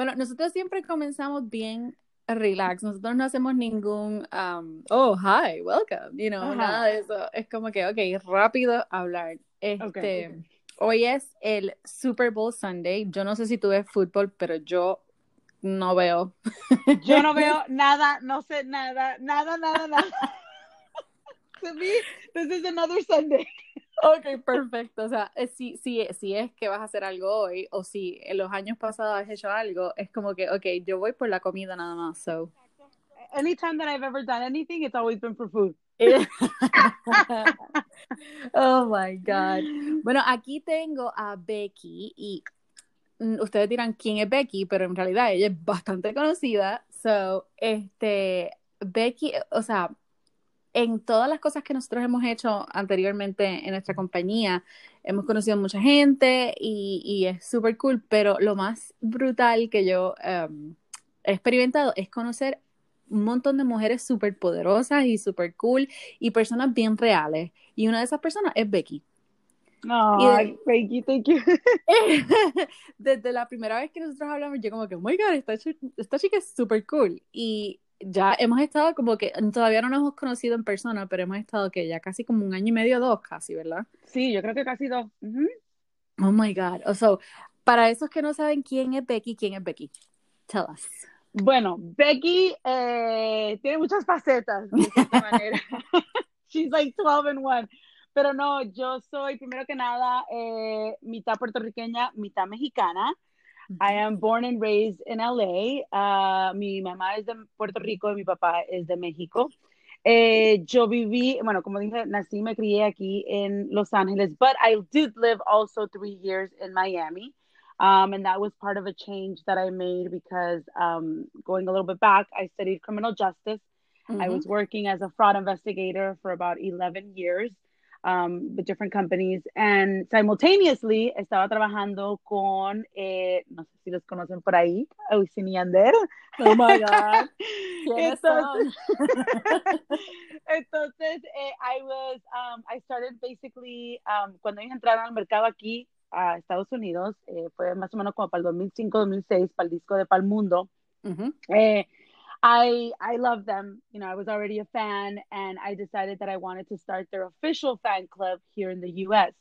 Bueno, nosotros siempre comenzamos bien relax. Nosotros no hacemos ningún, um, oh, hi, welcome, you know, nada de eso. Es como que, ok, rápido hablar. Este, hoy es el Super Bowl Sunday. Yo no sé si tú ves fútbol, pero yo no veo. Yo no veo nada, no sé nada, nada, nada, nada. to me, this is another Sunday. Ok, perfecto. O sea, eh, si, si, si es que vas a hacer algo hoy o si en los años pasados has hecho algo, es como que, ok, yo voy por la comida nada más. So. Anytime that I've ever done anything, it's always been for food. oh my God. Bueno, aquí tengo a Becky y mm, ustedes dirán quién es Becky, pero en realidad ella es bastante conocida. So, este, Becky, o sea, en todas las cosas que nosotros hemos hecho anteriormente en nuestra compañía, hemos conocido mucha gente y, es súper cool, pero lo más brutal que yo em, he experimentado es conocer un montón de mujeres súper poderosas y súper cool y personas bien reales. Y una de esas personas es Becky. Ay, Becky, thank you. Desde la primera vez que nosotros hablamos, yo como que, oh my god, esta, esta chica es súper cool. Y ya hemos estado como que, todavía no nos hemos conocido en persona, pero hemos estado que ya casi como un año y medio, dos casi, ¿verdad? Sí, yo creo que casi dos. Oh my God. O sea, para esos que no saben quién es Becky, ¿quién es Becky? Tell us. Bueno, Becky eh, tiene muchas facetas de manera. She's like 12 in one. Pero no, yo soy primero que nada eh, mitad puertorriqueña, mitad mexicana. I am born and raised in LA. Uh, mi mamá es de Puerto Rico y mi papá es de México. Eh, yo viví, bueno, como dije, nací, me crié aquí en Los Ángeles, but I did live also three years in Miami. Um, and that was part of a change that I made because um, going a little bit back, I studied criminal justice. Mm-hmm. I was working as a fraud investigator for about 11 years um, with different companies. And simultaneously estaba trabajando con, eh, no sé si los conocen por ahí, Wisin y. Oh my God. entonces, entonces eh, I was, um, I started basically, um, cuando ellos entraron al mercado aquí a Estados Unidos, eh, fue más o menos como para el 2005, 2006, para el disco de Palmundo. Uh eh, I I love them. You know, I was already a fan, and I decided that I wanted to start their official fan club here in the U.S.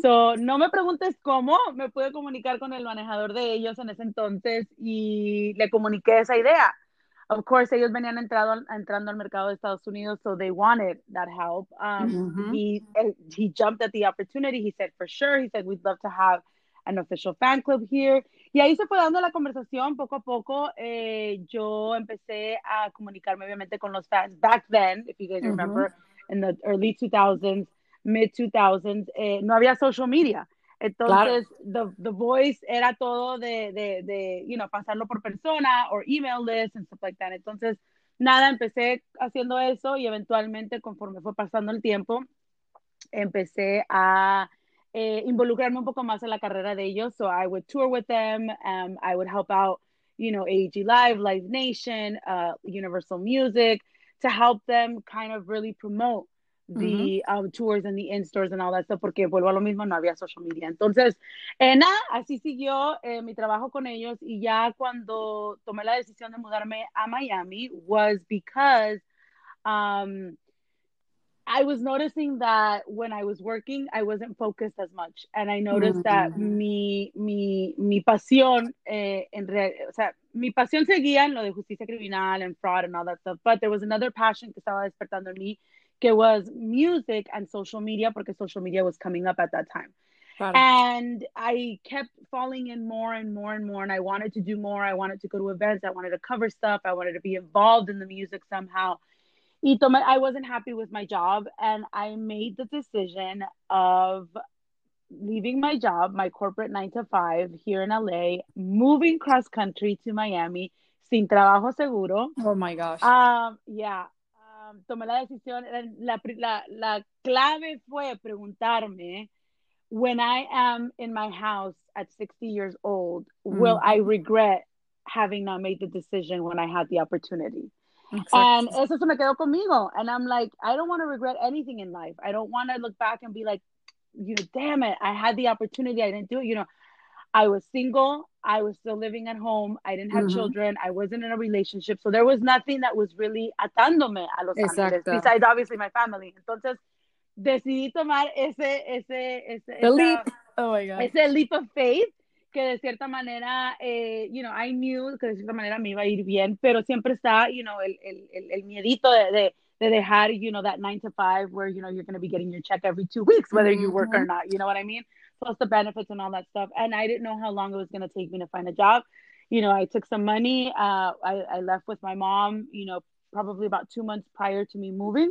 So, no me preguntes cómo me pude comunicar con el manejador de ellos en ese entonces y le comuniqué esa idea. Of course, ellos venían entrado, entrando al mercado de Estados Unidos, so they wanted that help. Um. He he jumped at the opportunity. He said, for sure. He said, we'd love to have an official fan club here. Y ahí se fue dando la conversación poco a poco. Eh, yo empecé a comunicarme obviamente con los fans back then, if you guys uh -huh. remember, in the early 2000s, mid 2000s, eh, no había social media. Entonces, claro. the, the voice era todo de, de, de, you know, pasarlo por persona o email list and stuff like that. Entonces, nada, empecé haciendo eso y eventualmente, conforme fue pasando el tiempo, empecé a eh, involucrarme un poco más en la carrera de ellos. So I would tour with them. Um, I would help out, you know, AEG Live, Live Nation, uh, Universal Music to help them kind of really promote the um, tours and the in-stores and all that stuff, porque vuelvo a lo mismo, no había social media. Entonces, eh, nada, así siguió eh, mi trabajo con ellos y ya cuando tomé la decisión de mudarme a Miami was because um, I was noticing that when I was working, I wasn't focused as much. And I noticed mm-hmm. that mi, mi, mi pasión, eh, en real, o sea, mi pasión seguía en lo de justicia criminal and fraud and all that stuff. But there was another passion que estaba despertando en mí, que was music and social media, porque social media was coming up at that time. And I kept falling in more and more and more. And I wanted to do more. I wanted to go to events. I wanted to cover stuff. I wanted to be involved in the music somehow. Y tomé, I wasn't happy with my job and I made the decision of leaving my job, my corporate nine to five here in LA, moving cross country to Miami sin trabajo seguro. Oh my gosh. Um, yeah. Um, tomé la decisión, la, la, la clave fue preguntarme, when I am in my house at 60 years old, mm. will I regret having not made the decision when I had the opportunity? Exactly. And eso se me quedó conmigo. And I'm like, I don't want to regret anything in life. I don't want to look back and be like, you know, damn it, I had the opportunity, I didn't do it. You know, I was single. I was still living at home. I didn't have mm-hmm. children. I wasn't in a relationship. So there was nothing that was really atándome a Los Exacto. Ángeles, besides obviously my family. Entonces, decidí tomar ese, ese, ese, esa, leap. Oh my God. ese leap of faith que de cierta manera, eh, you know, I knew que de cierta manera me iba a ir bien, pero siempre está, you know, el, el, el, el miedito de, de, de dejar, you know, that nine to five where, you know, you're going to be getting your check every two weeks, whether mm-hmm. you work or mm-hmm. not, you know what I mean? Plus the benefits and all that stuff. And I didn't know how long it was going to take me to find a job. You know, I took some money. Uh, I, I left with my mom, you know, probably about two months prior to me moving.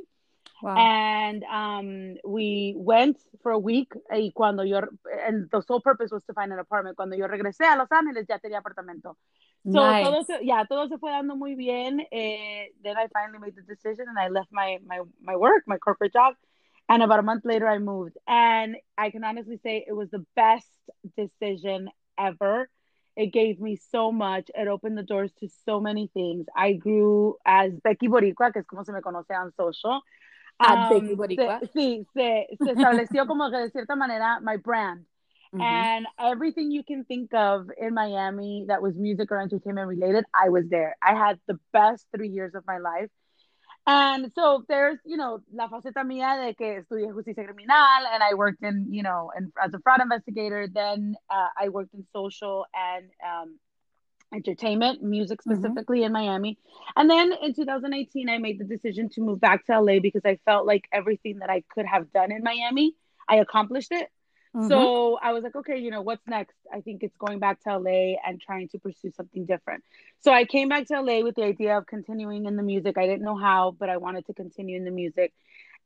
Wow. And um, we went for a week y cuando yo, and the sole purpose was to find an apartment. Cuando yo regresé a Los Ángeles ya tenía apartamento. So nice. todo se, yeah, todo se fue dando muy bien. Eh, then I finally made the decision and I left my, my, my work, my corporate job. And about a month later, I moved. And I can honestly say it was the best decision ever. It gave me so much. It opened the doors to so many things. I grew as Becky Boricua, que es como se me conoce on social. Um, Boricua. Se, sí, se, se estableció como que de cierta manera my brand. Mm-hmm. And everything you can think of in Miami that was music or entertainment related, I was there. I had the best three years of my life. And so there's, you know, la faceta mía de que estudié justicia criminal and I worked in, you know, and as a fraud investigator. Then uh, I worked in social and um, entertainment, music mm-hmm. specifically mm-hmm. in Miami. And then in 2018, I made the decision to move back to LA because I felt like everything that I could have done in Miami, I accomplished it. Mm-hmm. So I was like, okay, you know, what's next? I think it's going back to LA and trying to pursue something different. So I came back to LA with the idea of continuing in the music. I didn't know how, but I wanted to continue in the music.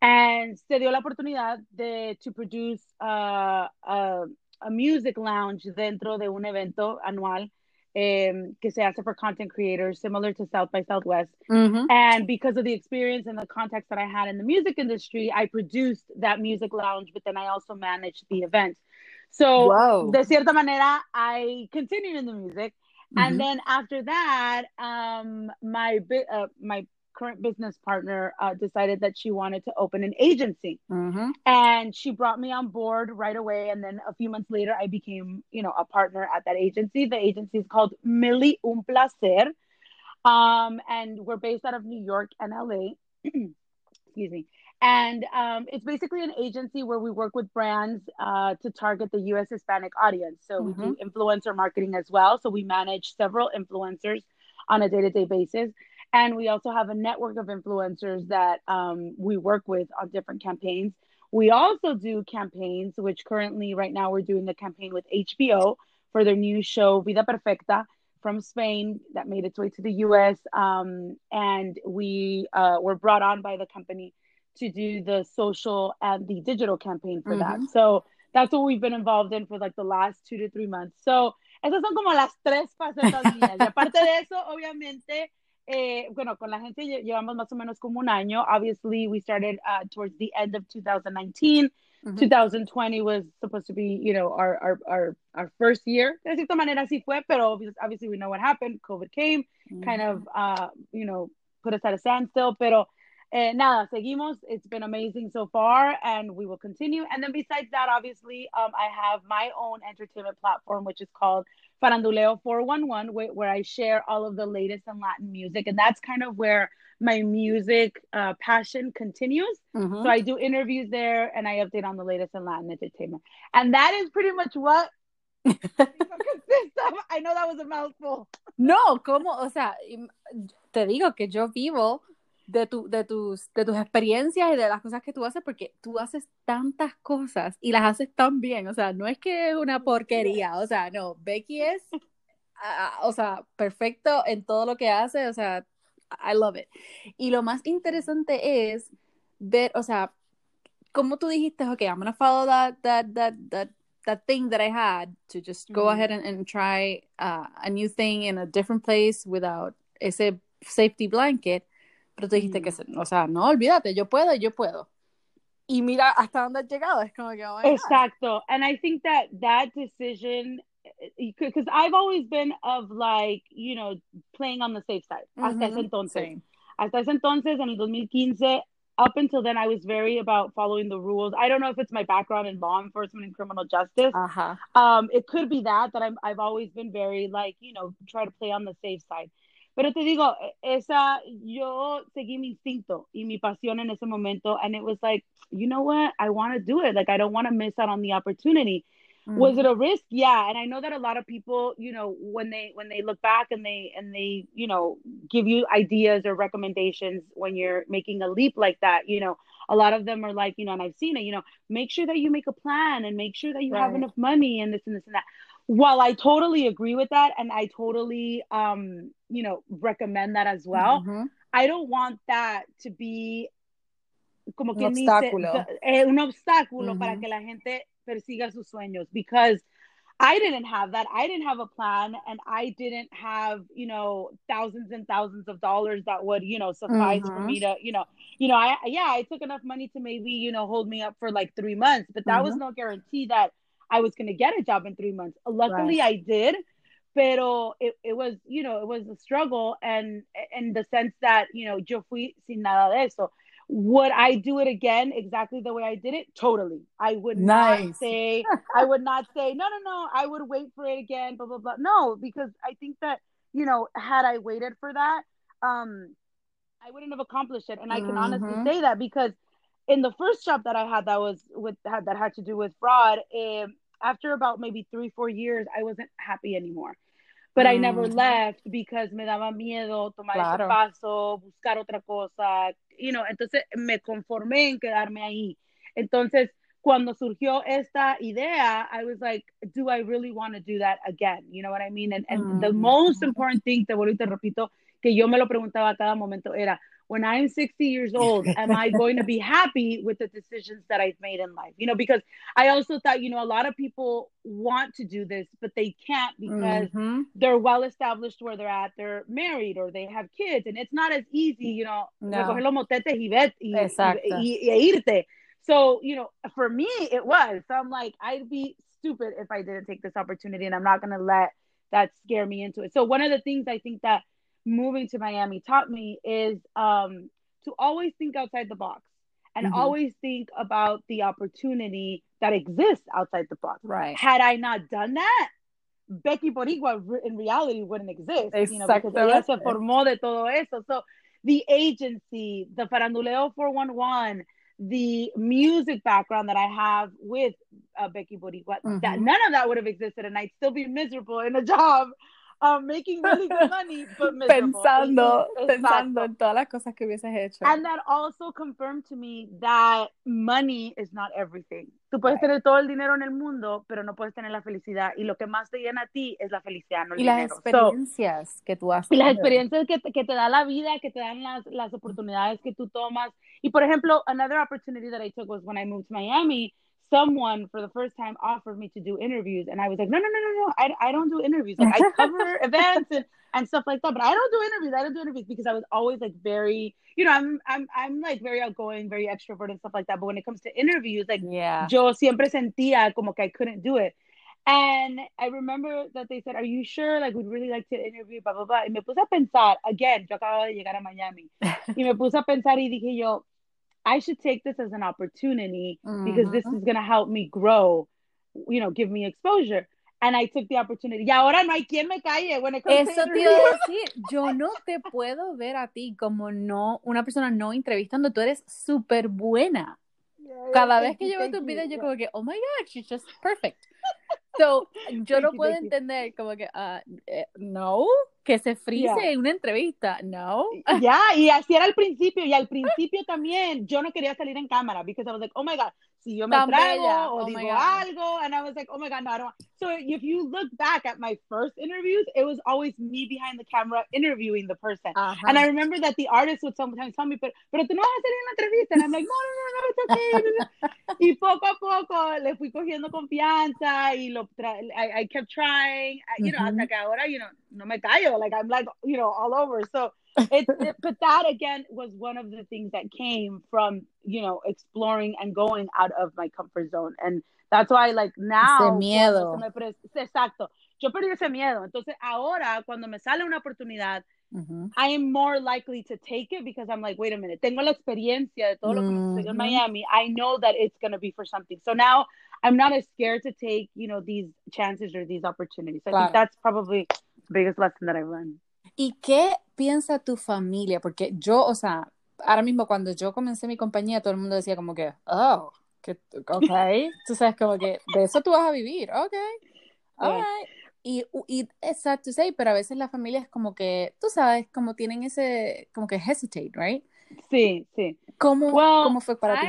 And se dio la oportunidad de to produce uh, a, a music lounge dentro de un evento anual um, que se hace for content creators, similar to South by Southwest. Mm-hmm. And because of the experience and the context that I had in the music industry, I produced that music lounge, but then I also managed the event. So, Whoa. de cierta manera, I continued in the music. Mm-hmm. And then after that, um, my uh, my current business partner uh, decided that she wanted to open an agency. Mm-hmm. and she brought me on board right away. And then a few months later i became you know a partner at that agency. The agency is called millie un placer. Um, and we're based out of new york and la excuse me. And um, it's basically an agency where we work with brands uh, to target the us hispanic audience. So mm-hmm. we do mm-hmm. influencer marketing as well. So we manage several influencers on a day-to-day basis and we also have a network of influencers that um, we work with on different campaigns. We also do campaigns, which currently, right now, we're doing a campaign with HBO for their new show, Vida Perfecta, from Spain that made its way to the US. Um, and we uh, were brought on by the company to do the social and the digital campaign for mm-hmm. that. So that's what we've been involved in for like the last two to three months. So esas son como las tres facetas mías. Y aparte de eso, obviamente, eh, bueno, con la agencia llevamos más o menos como un año. Obviously, we started uh, towards the end of 2019. Mm-hmm. 2020 was supposed to be, you know, our, our, our, our first year. De cierta manera sí fue, pero obviously we know what happened. COVID came, mm-hmm. kind of, uh, you know, put us at a standstill. Pero eh, nada, seguimos. It's been amazing so far, and we will continue. And then besides that, obviously, um, I have my own entertainment platform, which is called Faranduleo 411, where, where I share all of the latest in Latin music. And that's kind of where my music uh, passion continues. Mm-hmm. So I do interviews there and I update on the latest in Latin entertainment. And that is pretty much what I know that was a mouthful. No, como, o sea, te digo que yo vivo de, tu, de, tus, de tus experiencias y de las cosas que tú haces, porque tú haces tantas cosas y las haces tan bien, o sea, no es que es una porquería, o sea, no, Becky es, uh, o sea, perfecto en todo lo que hace, o sea, I love it. Y lo más interesante es ver, o sea, como tú dijiste, ok, I'm gonna follow that, that, that, that, that thing that I had to just go mm -hmm. ahead and, and try uh, a new thing in a different place without ese safety blanket. Pero tú dijiste que, o sea, no, olvídate, yo puedo, yo puedo. Y mira hasta dónde has llegado, es como que, oh Exacto. And I think that that decision, because I've always been of like, you know, playing on the safe side, hasta ese entonces. Hasta ese entonces, en el 2015, up until then, I was very about following the rules. I don't know if it's my background in law enforcement and criminal justice. Uh-huh. Um, it could be that that I'm I've always been very like you know try to play on the safe side. Pero te digo, esa yo seguí mi instinto y mi pasión en ese momento, and it was like, you know what, I want to do it. Like I don't want to miss out on the opportunity. Mm-hmm. Was it a risk? Yeah, and I know that a lot of people, you know, when they when they look back and they and they, you know, give you ideas or recommendations when you're making a leap like that, you know, a lot of them are like, you know, and I've seen it, you know, make sure that you make a plan and make sure that you right. have enough money and this and this and that. While I totally agree with that and I totally um, you know, recommend that as well, mm-hmm. I don't want that to be como que un obstáculo, dice, eh, un obstáculo mm-hmm. para que la gente persiga sus sueños because I didn't have that. I didn't have a plan and I didn't have, you know, thousands and thousands of dollars that would, you know, suffice mm-hmm. for me to, you know, you know, I yeah, I took enough money to maybe, you know, hold me up for like 3 months, but that mm-hmm. was no guarantee that I was going to get a job in 3 months. Luckily right. I did, pero it, it was, you know, it was a struggle and in the sense that, you know, yo fui sin nada de eso. Would I do it again exactly the way I did it? Totally. I would nice. not say, I would not say, no, no, no, I would wait for it again, blah, blah, blah. No, because I think that, you know, had I waited for that, um, I wouldn't have accomplished it. And I can mm-hmm. honestly say that because in the first job that I had that was with had that had to do with fraud, um, after about maybe three, four years, I wasn't happy anymore. But mm. I never mm-hmm. left because me daba miedo tomar claro. ese paso, buscar otra cosa, you know, entonces me conformé en quedarme ahí. Entonces, cuando surgió esta idea, I was like, do I really want to do that again? You know what I mean? And, and mm. the most important thing, te vuelvo y te repito, que yo me lo preguntaba a cada momento era, when I'm 60 years old, am I going to be happy with the decisions that I've made in life? You know, because I also thought, you know, a lot of people want to do this, but they can't because mm-hmm. they're well established where they're at. They're married or they have kids, and it's not as easy, you know, no. So, you know, for me, it was. So I'm like, I'd be stupid if I didn't take this opportunity, and I'm not going to let that scare me into it. So, one of the things I think that moving to Miami taught me is um, to always think outside the box and mm-hmm. always think about the opportunity that exists outside the box. Right. Had I not done that, Becky Boricua in reality wouldn't exist. You know, because ella se formó de todo eso. So the agency, the Faranduleo 411, the music background that I have with uh, Becky Boricua, mm-hmm. that none of that would have existed, and I'd still be miserable in a job um, making really good money, but Pensando, pensando en todas las cosas que hubieses hecho. And that also confirmed to me that money is not everything. Tú puedes right. tener todo el dinero en el mundo, pero no puedes tener la felicidad. Y lo que más te llena a ti es la felicidad, no el y dinero. las experiencias so, que tú has Y las experiencias que, que te da la vida, que te dan las, las oportunidades que tú tomas. Y por ejemplo, another opportunity that I took was when I moved to Miami someone for the first time offered me to do interviews and I was like, no, no, no, no, no, I, I don't do interviews. Like I cover events and, and stuff like that, but I don't do interviews. I don't do interviews because I was always like very, you know, I'm, I'm, I'm like very outgoing, very extrovert and stuff like that. But when it comes to interviews, like yeah. yo siempre sentía como que I couldn't do it. And I remember that they said, are you sure? Like, we'd really like to interview, blah, blah, blah. Y me puse a pensar, again, yo acabo de llegar a Miami. y me puse a pensar y dije yo, I should take this as an opportunity mm-hmm. because this mm-hmm. is going to help me grow, you know, give me exposure. And I took the opportunity. Y ahora no hay quien me calle when it comes Eso to te iba a decir. Yo no te puedo ver a ti como no, una persona no entrevistando. Tú eres súper buena. Yeah, Cada vez que yo veo tus videos, yo como que, oh my God, she's just perfect. So, yo no puedo entender como que, uh, no, que se frise yeah. en una entrevista, no. Ya, y así era al principio, y al principio también yo no quería salir en cámara, because I was like, oh my God, si yo me Tan trago bella. o oh digo algo, and I was like, oh my God, no, I don't So if you look back at my first interviews, it was always me behind the camera interviewing the person. Uh -huh. And I remember that the artist would sometimes tell me, pero, pero tú no vas a en la entrevista, and I'm like, no, no, no, no, it's okay. y poco a poco le fui cogiendo confianza, y lo I, I kept trying, you know, uh -huh. hasta que ahora, you know, no me callo, like I'm like, you know, all over. So it, it, but that again was one of the things that came from, you know, exploring and going out of my comfort zone. And that's why like now. Ese miedo. exacto. Yo perdí ese miedo. Entonces ahora cuando me sale una oportunidad mm-hmm. I am more likely to take it because I'm like, wait a minute, tengo la experiencia de todo lo que mm-hmm. en Miami. I know that it's going to be for something. So now I'm not as scared to take, you know, these chances or these opportunities. I claro. think that's probably the biggest lesson that I've learned. ¿Y qué piensa tu familia? Porque yo, o sea, ahora mismo cuando yo comencé mi compañía, todo el mundo decía como que, oh, que, ok, tú sabes como que de eso tú vas a vivir, ok, all Y, y exacto, sí, pero a veces la familia es como que, tú sabes, como tienen ese, como que hesitate, right? Sí, sí. ¿Cómo, ¿cómo fue para ti?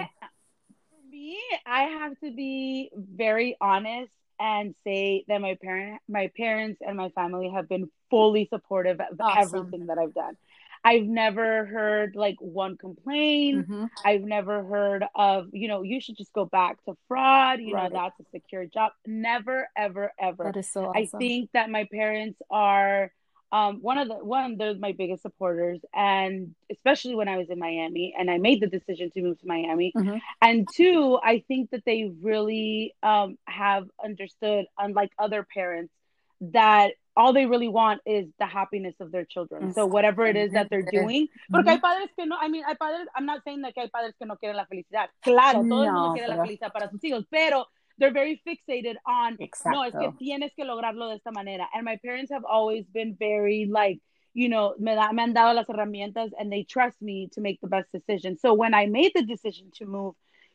For me, I have to be very honest and say that my parent, my parents and my family have been fully supportive of awesome. everything that I've done. I've never heard like one complaint. Mm-hmm. I've never heard of, you know, you should just go back to fraud. You right. know, that's a secure job. Never, ever, ever. That is so awesome. I think that my parents are um, one of the one they're my biggest supporters and especially when i was in miami and i made the decision to move to miami mm-hmm. and two i think that they really um, have understood unlike other parents that all they really want is the happiness of their children. So whatever it is that they're doing, porque hay padres que no, I mean, hay padres, I'm not saying that hay padres que no quieren la felicidad. Claro, todo el mundo quiere la felicidad para sus hijos, pero they're very fixated on, Exacto. no, es que tienes que lograrlo de esta manera. And my parents have always been very like, you know, me, da, me han dado las herramientas and they trust me to make the best decision. So when I made the decision to move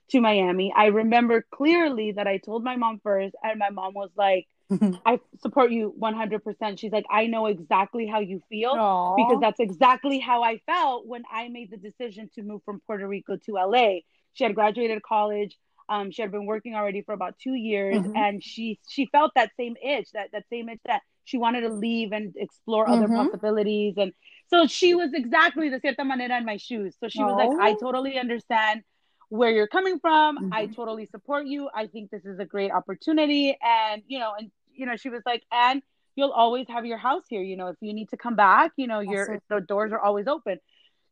to Miami, I remember clearly that I told my mom first, and my mom was like, I support you 100%. She's like, I know exactly how you feel Aww. because that's exactly how I felt when I made the decision to move from Puerto Rico to LA. She had graduated college. Um, she had been working already for about two years, mm-hmm. and she she felt that same itch, that that same itch that she wanted to leave and explore mm-hmm. other possibilities. And so she was exactly the cierta manera in my shoes. So she was like, I totally understand where you're coming from. Mm-hmm. I totally support you. I think this is a great opportunity. And, you know, and, you know, she was like, and you'll always have your house here. You know, if you need to come back, you know, your the doors are always open.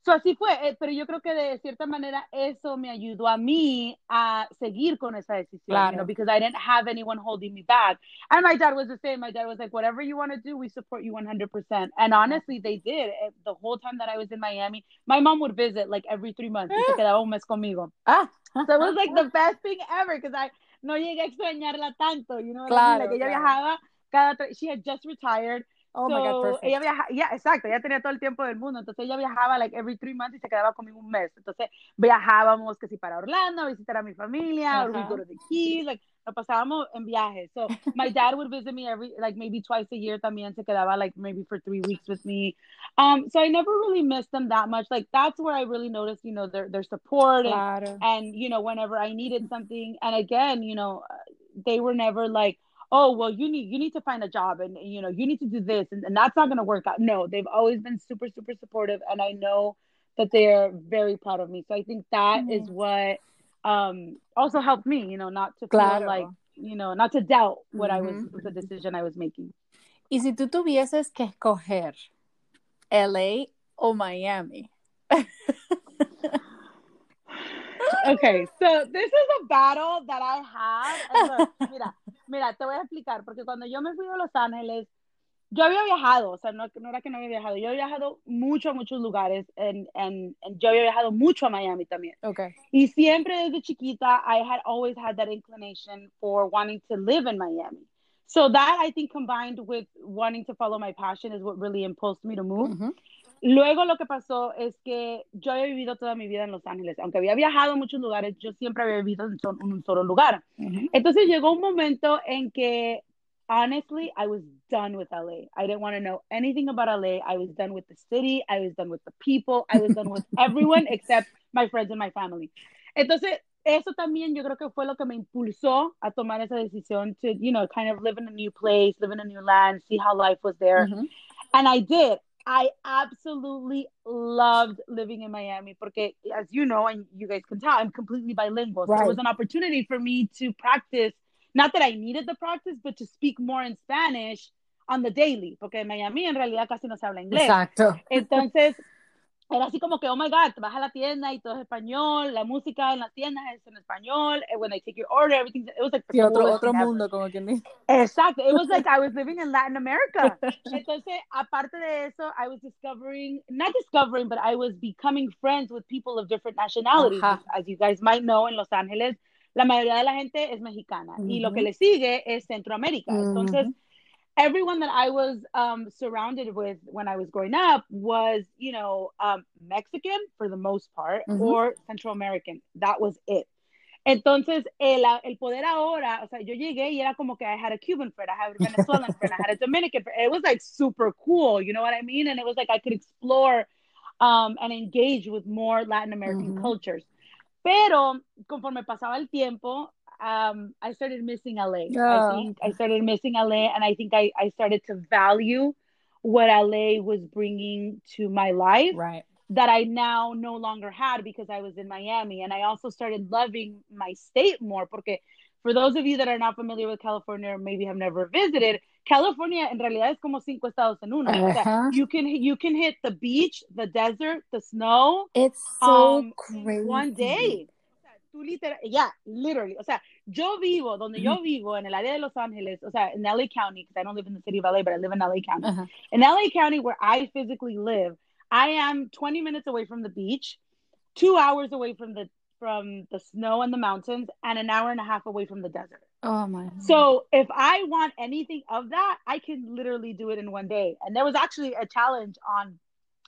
So así fue, eh, pero yo creo que de cierta manera eso me ayudó a mí a seguir con esa decisión, claro. you know, because I didn't have anyone holding me back. And my dad was the same. My dad was like, whatever you want to do, we support you 100%. And honestly, they did. Eh, the whole time that I was in Miami, my mom would visit like every three months. Y se quedaba un mes conmigo. Ah. So it was like the best thing ever because I no llegué a extrañarla tanto, you know, claro, like, ella claro. viajaba cada, she had just retired. Oh so, my God, perfect. Ella viajaba, yeah, exacto, ella tenía todo el tiempo del mundo, entonces ella viajaba like every three months y se quedaba conmigo un mes. Entonces viajábamos que si para Orlando, a visitar a mi familia, uh -huh. or we go to the Keys, like nos pasábamos en viajes. So my dad would visit me every, like maybe twice a year también, se quedaba like maybe for three weeks with me. Um, so I never really missed them that much. Like that's where I really noticed, you know, their, their support claro. and, and, you know, whenever I needed something. And again, you know, they were never like, oh well you need you need to find a job and you know you need to do this and, and that's not going to work out no they've always been super super supportive and i know that they're very proud of me so i think that mm-hmm. is what um also helped me you know not to claro. feel like you know not to doubt what mm-hmm. i was mm-hmm. the decision i was making y si tú tuvieses que escoger LA o Miami okay, so this is a battle that I have. Look, mira, mira, te voy a explicar, porque cuando yo me fui a Los Ángeles, yo había viajado, o sea, no, no era que no había viajado, yo había viajado mucho a muchos lugares, en, en, en, yo había viajado mucho a Miami también. Okay. Y siempre desde chiquita, I had always had that inclination for wanting to live in Miami. So that I think combined with wanting to follow my passion is what really impulsed me to move. Mm -hmm. Luego lo que pasó es que yo había vivido toda mi vida en Los Ángeles, aunque había viajado a muchos lugares, yo siempre había vivido en, un solo lugar. Entonces llegó un momento en que, honestly, I was done with LA. I didn't want to know anything about LA. I was done with the city. I was done with the people. I was done with everyone except my friends and my family. Entonces, eso también yo creo que fue lo que me impulsó a tomar esa decisión to, you know, kind of live in a new place, live in a new land, see how life was there. And I did. I absolutely loved living in Miami porque, as you know, and you guys can tell, I'm completely bilingual. Right. So it was an opportunity for me to practice, not that I needed the practice, but to speak more in Spanish on the daily, porque en Miami en realidad casi no se habla inglés. Exacto. Entonces, era así como que, oh my God, vas a la tienda y todo es español, la música en las tiendas es en español, and when they take your order, everything, it was like sí, otro, otro mundo, como dice. Exacto, it was like I was living in Latin America. Entonces, aparte de eso, I was discovering, not discovering, but I was becoming friends with people of different nationalities. As you guys might know, en Los Ángeles, la mayoría de la gente es mexicana, mm -hmm. y lo que le sigue es Centroamérica. Mm -hmm. Everyone that I was um, surrounded with when I was growing up was, you know, um, Mexican for the most part mm-hmm. or Central American. That was it. Entonces, el, el poder ahora, o sea, yo llegué y era como que I had a Cuban friend, I had a Venezuelan friend, I had a Dominican friend. It was like super cool, you know what I mean? And it was like I could explore um, and engage with more Latin American mm-hmm. cultures. Pero conforme pasaba el tiempo, um, I started missing LA. Oh. I think I started missing LA, and I think I, I started to value what LA was bringing to my life. Right. That I now no longer had because I was in Miami, and I also started loving my state more. Porque for those of you that are not familiar with California or maybe have never visited, California in realidad es como cinco estados en uno. Uh-huh. O sea, uh-huh. you can you can hit the beach, the desert, the snow. It's so um, crazy. One day yeah, literally, o sea, yo vivo donde yo vivo en el área de Los Ángeles, o sea, in LA County, because I don't live in the city of LA, but I live in LA County. Uh-huh. In LA County, where I physically live, I am 20 minutes away from the beach, two hours away from the from the snow and the mountains, and an hour and a half away from the desert. Oh my! So if I want anything of that, I can literally do it in one day. And there was actually a challenge on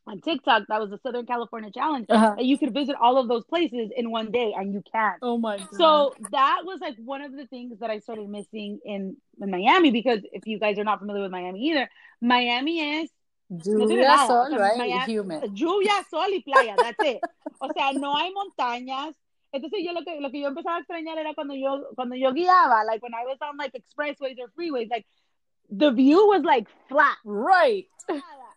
on TikTok that was the Southern California Challenge uh-huh. and you could visit all of those places in one day and you can't. Oh my god. So that was like one of the things that I started missing in, in Miami because if you guys are not familiar with Miami either, Miami is lluvia, sol, o sea, right? Miami, Humid. Lluvia, sol y playa, that's it. O sea, no hay montañas. Entonces yo lo que lo que yo empezaba a extrañar era cuando yo cuando yo guiaba, like when I was on like expressways or freeways, like the view was like flat. Right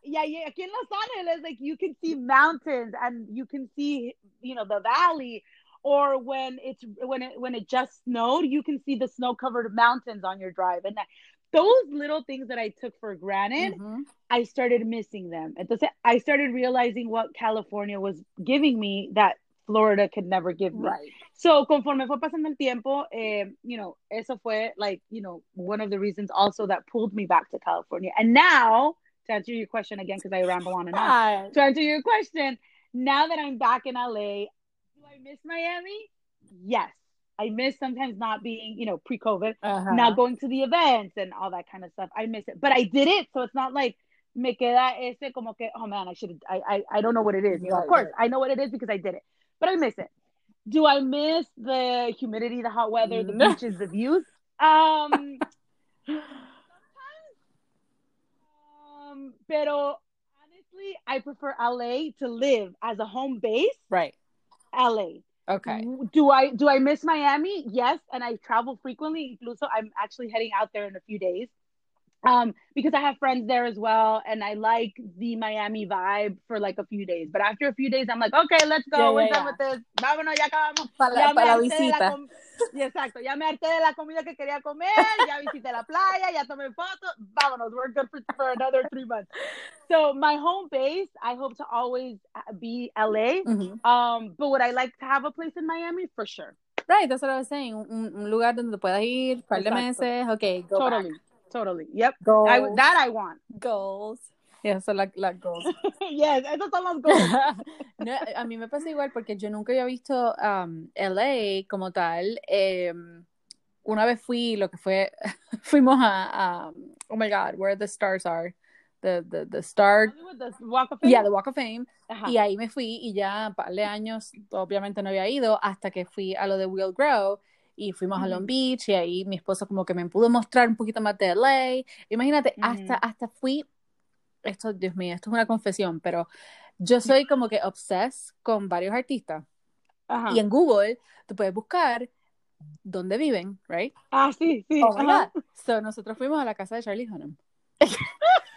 yeah, yeah, aquí en Los Angeles, like you can see mountains and you can see, you know, the valley. Or when it's when it when it just snowed, you can see the snow covered mountains on your drive, and that, those little things that I took for granted, mm-hmm. I started missing them. Entonces, I started realizing what California was giving me that Florida could never give me. Right. So, conforme fue pasando el tiempo, eh, you know, eso fue like, you know, one of the reasons also that pulled me back to California. And now to answer your question again, because I ramble on and on. To answer your question, now that I'm back in LA, do I miss Miami? Yes. I miss sometimes not being, you know, pre COVID, uh-huh. not going to the events and all that kind of stuff. I miss it. But I did it. So it's not like me queda ese como que, oh man, I should, I, I, I don't know what it is. You know, of course, I know what it is because I did it. But I miss it. Do I miss the humidity, the hot weather, the beaches, the views? Um, Um, pero honestly, I prefer LA to live as a home base. Right. LA. Okay. Do I do I miss Miami? Yes, and I travel frequently. Incluso, I'm actually heading out there in a few days um because i have friends there as well and i like the miami vibe for like a few days. But after a few days i'm like okay let's go. Yeah, we're yeah, done yeah. with this. Vámonos ya acabamos. Para, ya para la visita. com- exacto. Ya me harté de la comida que quería comer ya visité la playa ya tomé fotos. Vámonos we're good for, for another three months. So my home base i hope to always be la mm-hmm. um but would i like to have a place in miami? For sure. Right that's what i was saying. Un, un lugar donde puedas ir par de meses. Okay go totally. back. Totally. Yep. Goals. I, that I want. Goals. Yeah, so like, like goals. yes, esos son los goals. no, a mí me pasa igual porque yo nunca había visto um, LA como tal. Eh, una vez fui, lo que fue, fuimos a, a, oh my God, where the stars are. The, the, the Star. The Walk of Fame. Yeah, the Walk of Fame. Ajá. Y ahí me fui y ya, par de años, obviamente no había ido hasta que fui a lo de Will Grow y fuimos a Long Beach y ahí mi esposo como que me pudo mostrar un poquito más de LA. Imagínate, hasta, hasta fui, esto, Dios mío, esto es una confesión, pero yo soy como que obsessed con varios artistas. Ajá. Y en Google tú puedes buscar dónde viven, right? Ah, sí, sí. Oh So nosotros fuimos a la casa de Charlie Hunnam.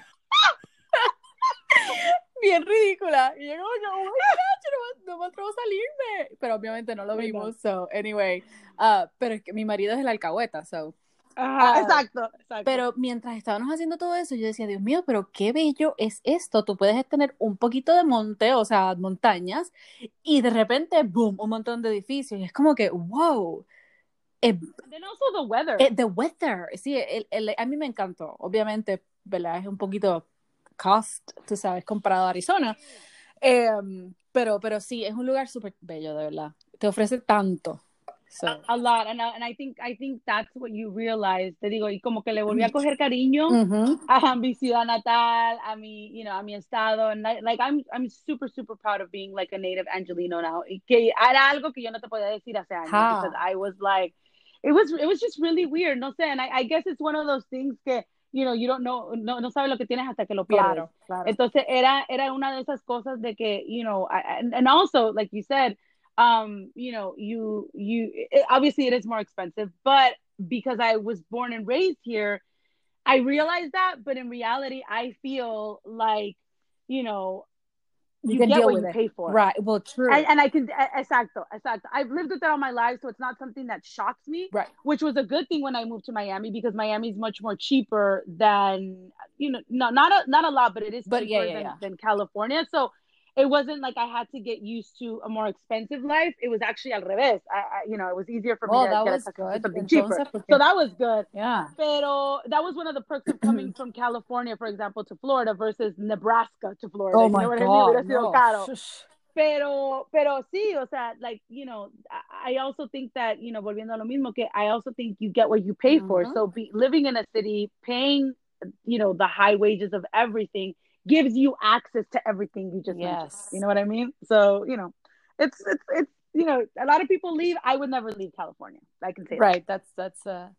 bien ridícula. Y yo como que, oh my gosh, no, me atrevo a salirme. Pero obviamente no lo vimos, so, anyway. Uh, pero es que mi marido es el alcahueta, so. Ajá, uh, exacto, exacto. Pero mientras estábamos haciendo todo eso, yo decía, Dios mío, pero qué bello es esto. Tú puedes tener un poquito de monte, o sea, montañas, y de repente, boom, un montón de edificios. Y es como que, wow. Eh, Then also the weather. Eh, the weather. Sí, el, el, a mí me encantó. Obviamente, ¿verdad? Es un poquito cost, tú sabes, comparado a Arizona. Eh, pero, pero sí, es un lugar súper bello, de verdad. Te ofrece tanto. So. A, a, lot, and I, and I think I think that's what you realize. Te digo, y como que le volví a coger cariño mm -hmm. a mi ciudad natal, a mi, you know, a mi estado, and I, like I'm I'm super super proud of being like a native Angelino now. Y que era algo que yo no te podía decir hace años, How? because I was like, it was it was just really weird, no sé, and I, I guess it's one of those things que you know, you don't know, no, no sabes lo que tienes hasta que lo pierdes. Claro, claro. Entonces era, era una de esas cosas de que, you know, I, and, and also, like you said, um, you know, you, you, it, obviously it is more expensive, but because I was born and raised here, I realized that, but in reality, I feel like, you know, you, you can get what you it. pay for. Right. Well, true. And, and, I can, exacto, exacto. I've lived with it all my life, so it's not something that shocks me. Right. Which was a good thing when I moved to Miami because Miami is much more cheaper than, you know, no, not a, not a lot, but it is but cheaper yeah, yeah, than, yeah. than California. So it wasn't like I had to get used to a more expensive life. It was actually al revés. I, I you know, it was easier for well, me to that get was good. something cheaper. So that was good. Yeah. Pero that was one of the perks of coming from California, for example, to Florida versus Nebraska to Florida. Oh you my know what God. I mean? No. Caro. Pero, pero sí, o sea, like, you know, I also think that, you know, volviendo a lo mismo, que I also think you get what you pay mm-hmm. for. So be, living in a city, paying, you know, the high wages of everything gives you access to everything you just yes. mentioned. You know what I mean? So, you know, it's, it's, it's, you know, a lot of people leave. I would never leave California. I can say right. That. That's, that's, uh,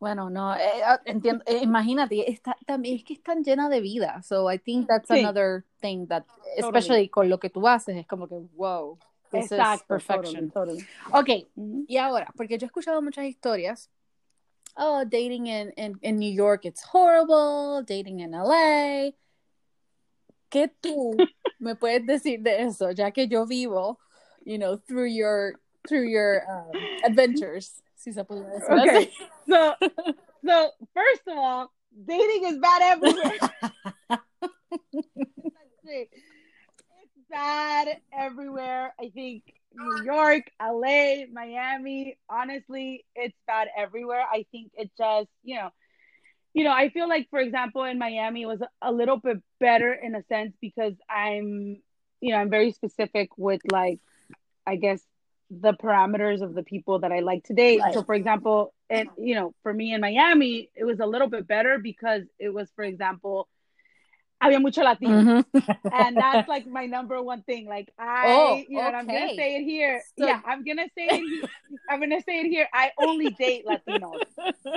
bueno, no, eh, entiendo, eh, imagínate, está, también es que es tan llena de vida. So I think that's Sí. another thing that, Totally. especially con lo que tú haces, es como que, wow, this is Exacto, perfection. totally, totally. Ok, Mhm. y ahora, porque yo he escuchado muchas historias. Oh, dating in, in, in New York, it's horrible. Dating in LA. ¿Qué tú me puedes decir de eso? Ya que yo vivo, you know, through your, through your um, adventures. Si se puede decir Okay. así. So, so first of all, dating is bad everywhere. it's bad everywhere. I think New York, LA, Miami, honestly, it's bad everywhere. I think it just, you know, you know, I feel like, for example, in Miami, it was a little bit better in a sense because I'm, you know, I'm very specific with like, I guess, the parameters of the people that I like to date. Right. So, for example, and you know, for me in Miami, it was a little bit better because it was, for example, había mucho Latino, Mhm. and that's like my number one thing. Like I, Oh, you know, and I'm gonna say it here. So- yeah, I'm gonna say it. Here. I'm gonna say it here. I only date Latinos.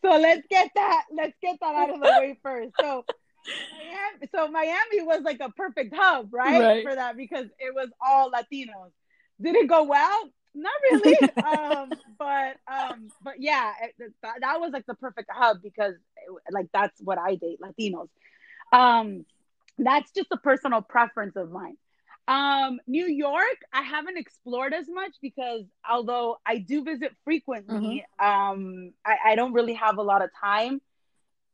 So let's get that. Let's get that out of the way first. So. Miami, so Miami was like a perfect hub, right, Right. for that because it was all Latinos. Did it go well? Not really, um, but um, but yeah, it, that, that was like the perfect hub because like that's what I date Latinos. Um, that's just a personal preference of mine. Um, New York, I haven't explored as much because although I do visit frequently, um, I, I don't really have a lot of time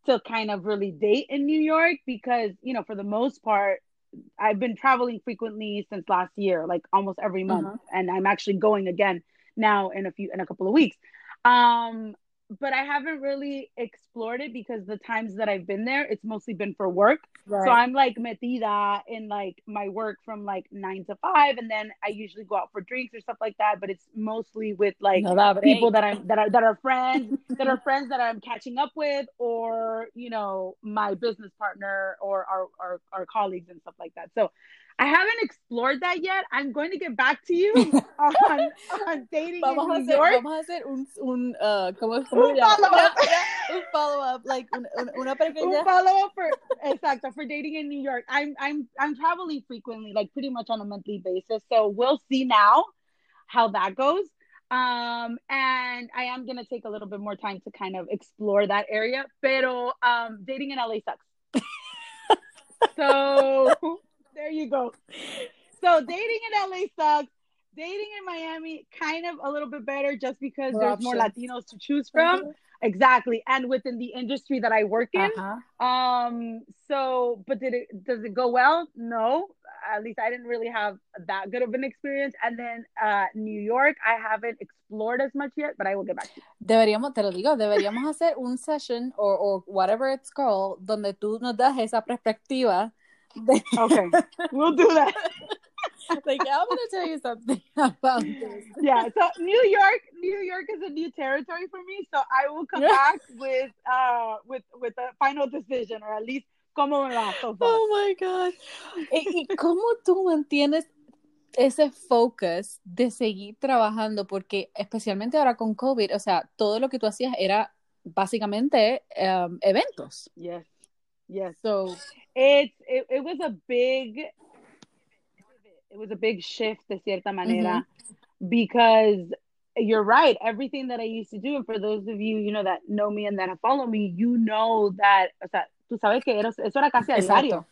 to kind of really date in New York because, you know, for the most part, I've been traveling frequently since last year, like almost every month, Uh-huh. and I'm actually going again now in a few in a couple of weeks. Um, but I haven't really explored it because the times that I've been there, it's mostly been for work. Right. So I'm like metida in like my work from like nine to five, and then I usually go out for drinks or stuff like that. But it's mostly with like No people that I'm that are that are friends that are friends that I'm catching up with, or you know my business partner or our our, our colleagues and stuff like that. So I haven't explored that yet. I'm going to get back to you on on dating Vamos in New hacer, York. vamos a hacer un, un uh, ¿cómo, cómo Un follow-up. un follow-up, like un- un- una Un follow up for exacto for dating in New York. I'm I'm I'm traveling frequently, like pretty much on a monthly basis. So we'll see now how that goes. Um, and I am gonna take a little bit more time to kind of explore that area. Pero um, dating in LA sucks. so there you go. So dating in LA sucks. dating in Miami kind of a little bit better just because more there's options. more Latinos to choose from. Mm-hmm. Exactly, and within the industry that I work in. Uh-huh. Um. So, but did it does it go well? No. At least I didn't really have that good of an experience. And then uh, New York, I haven't explored as much yet, but I will get back to you. Deberíamos, te lo digo, deberíamos hacer un session or, or whatever it's called, donde tú nos das esa perspectiva. Okay, we'll do that. like I'm gonna tell you something about this. Yeah, so New York, New York is a new territory for me. So I will come back with uh with with a final decision or at least cómo me va. So oh my god. ¿Y cómo tú mantienes ese focus de seguir trabajando? Porque especialmente ahora con COVID, o sea, todo lo que tú hacías era básicamente um, eventos. Yes. Yes. So it's it, it was a big it was a big shift de cierta manera mm-hmm. because you're right everything that i used to do and for those of you you know that know me and that follow me you know that o sea tú sabes que era, eso era casi a diario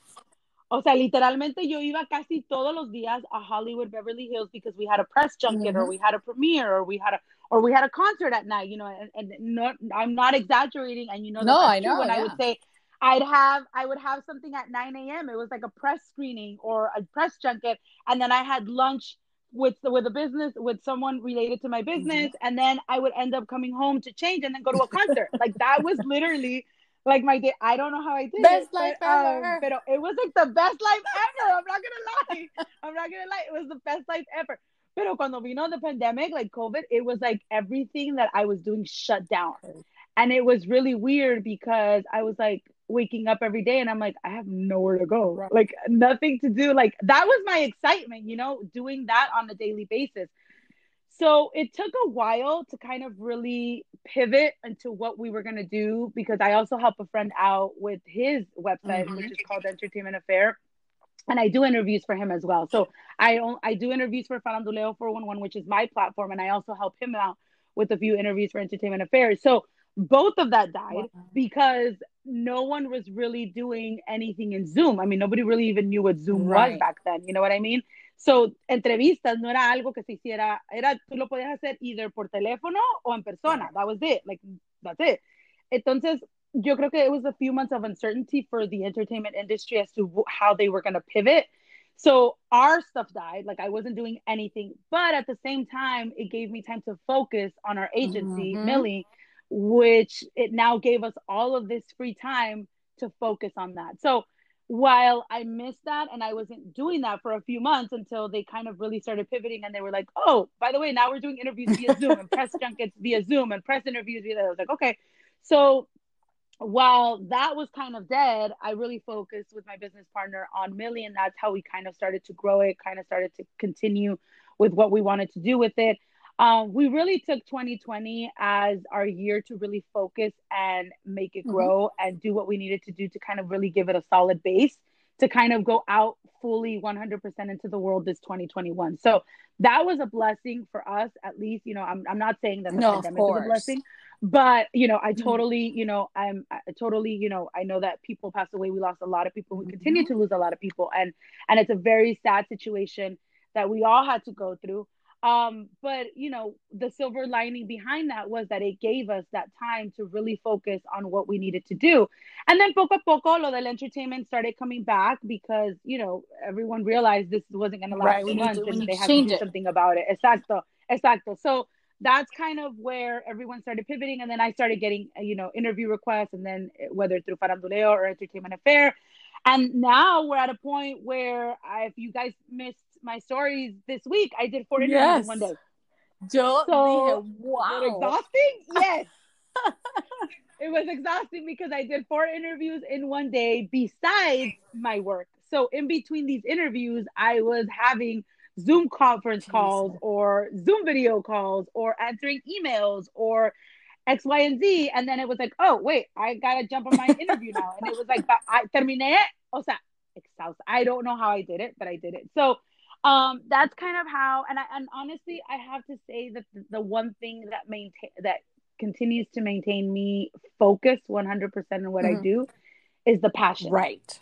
o sea literalmente yo iba casi todos los días a Hollywood Beverly Hills because we had a press junket mm-hmm. or we had a premiere or we had a or we had a concert at night you know and, and not I'm not exaggerating and you know no I know when yeah. I would say I'd have I would have something at 9 a.m. It was like a press screening or a press junket, and then I had lunch with the, with a business with someone related to my business, mm-hmm. and then I would end up coming home to change and then go to a concert. like that was literally like my day. I don't know how I did best it, life but, um, ever. but it was like the best life ever. I'm not gonna lie. I'm not gonna lie. It was the best life ever. Pero cuando vino the pandemic, like COVID, it was like everything that I was doing shut down. And it was really weird because I was like, waking up every day and I'm like, I have nowhere to go, right. like nothing to do. Like that was my excitement, you know, doing that on a daily basis. So it took a while to kind of really pivot into what we were going to do because I also help a friend out with his website, mm-hmm. which is called Entertainment Affair. And I do interviews for him as well. So I I do interviews for Faranduleo 411, which is my platform. And I also help him out with a few interviews for Entertainment Affairs. So both of that died wow. because no one was really doing anything in Zoom. I mean, nobody really even knew what Zoom right. was back then. You know what I mean? So, entrevistas no era algo que se hiciera, era, tú lo podías hacer either por teléfono o en persona. That was it. Like, that's it. Entonces, yo creo que it was a few months of uncertainty for the entertainment industry as to how they were going to pivot. So our stuff died. Like I wasn't doing anything, but at the same time, it gave me time to focus on our agency, mm-hmm. Millie, which it now gave us all of this free time to focus on that. So while I missed that and I wasn't doing that for a few months until they kind of really started pivoting and they were like, oh, by the way, now we're doing interviews via Zoom and press junkets via Zoom and press interviews via. I was like, okay. So while that was kind of dead, I really focused with my business partner on Millie, and that's how we kind of started to grow it, kind of started to continue with what we wanted to do with it. Um, we really took 2020 as our year to really focus and make it mm-hmm. grow mm-hmm. and do what we needed to do to kind of really give it a solid base to kind of go out fully 100% into the world this 2021. So that was a blessing for us, at least. You know, I'm, I'm not saying that the no, pandemic is a blessing, but you know, I mm-hmm. totally, you know, I'm I totally, you know, I know that people passed away. We lost a lot of people. We continue mm-hmm. to lose a lot of people, and and it's a very sad situation that we all had to go through. Um, but you know, the silver lining behind that was that it gave us that time to really focus on what we needed to do. And then poco a poco, lo del entertainment started coming back because, you know, everyone realized this wasn't going to last right, two months and they had to do it. something about it. Exacto, exacto. So that's kind of where everyone started pivoting. And then I started getting, you know, interview requests and then whether through Faranduleo or Entertainment Affair. And now we're at a point where I, if you guys missed my stories this week, I did four interviews yes. in one day. Yo so, dije, wow. exhausting? Yes. it was exhausting because I did four interviews in one day besides my work. So in between these interviews, I was having Zoom conference calls or Zoom video calls or answering emails or X, Y, and Z. And then it was like, oh, wait, I got to jump on my interview now. And it was like, I terminé, o sea, exhausted. I don't know how I did it, but I did it. So um that's kind of how and I, and honestly i have to say that the, the one thing that maintain that continues to maintain me focused 100% in what mm-hmm. i do is the passion right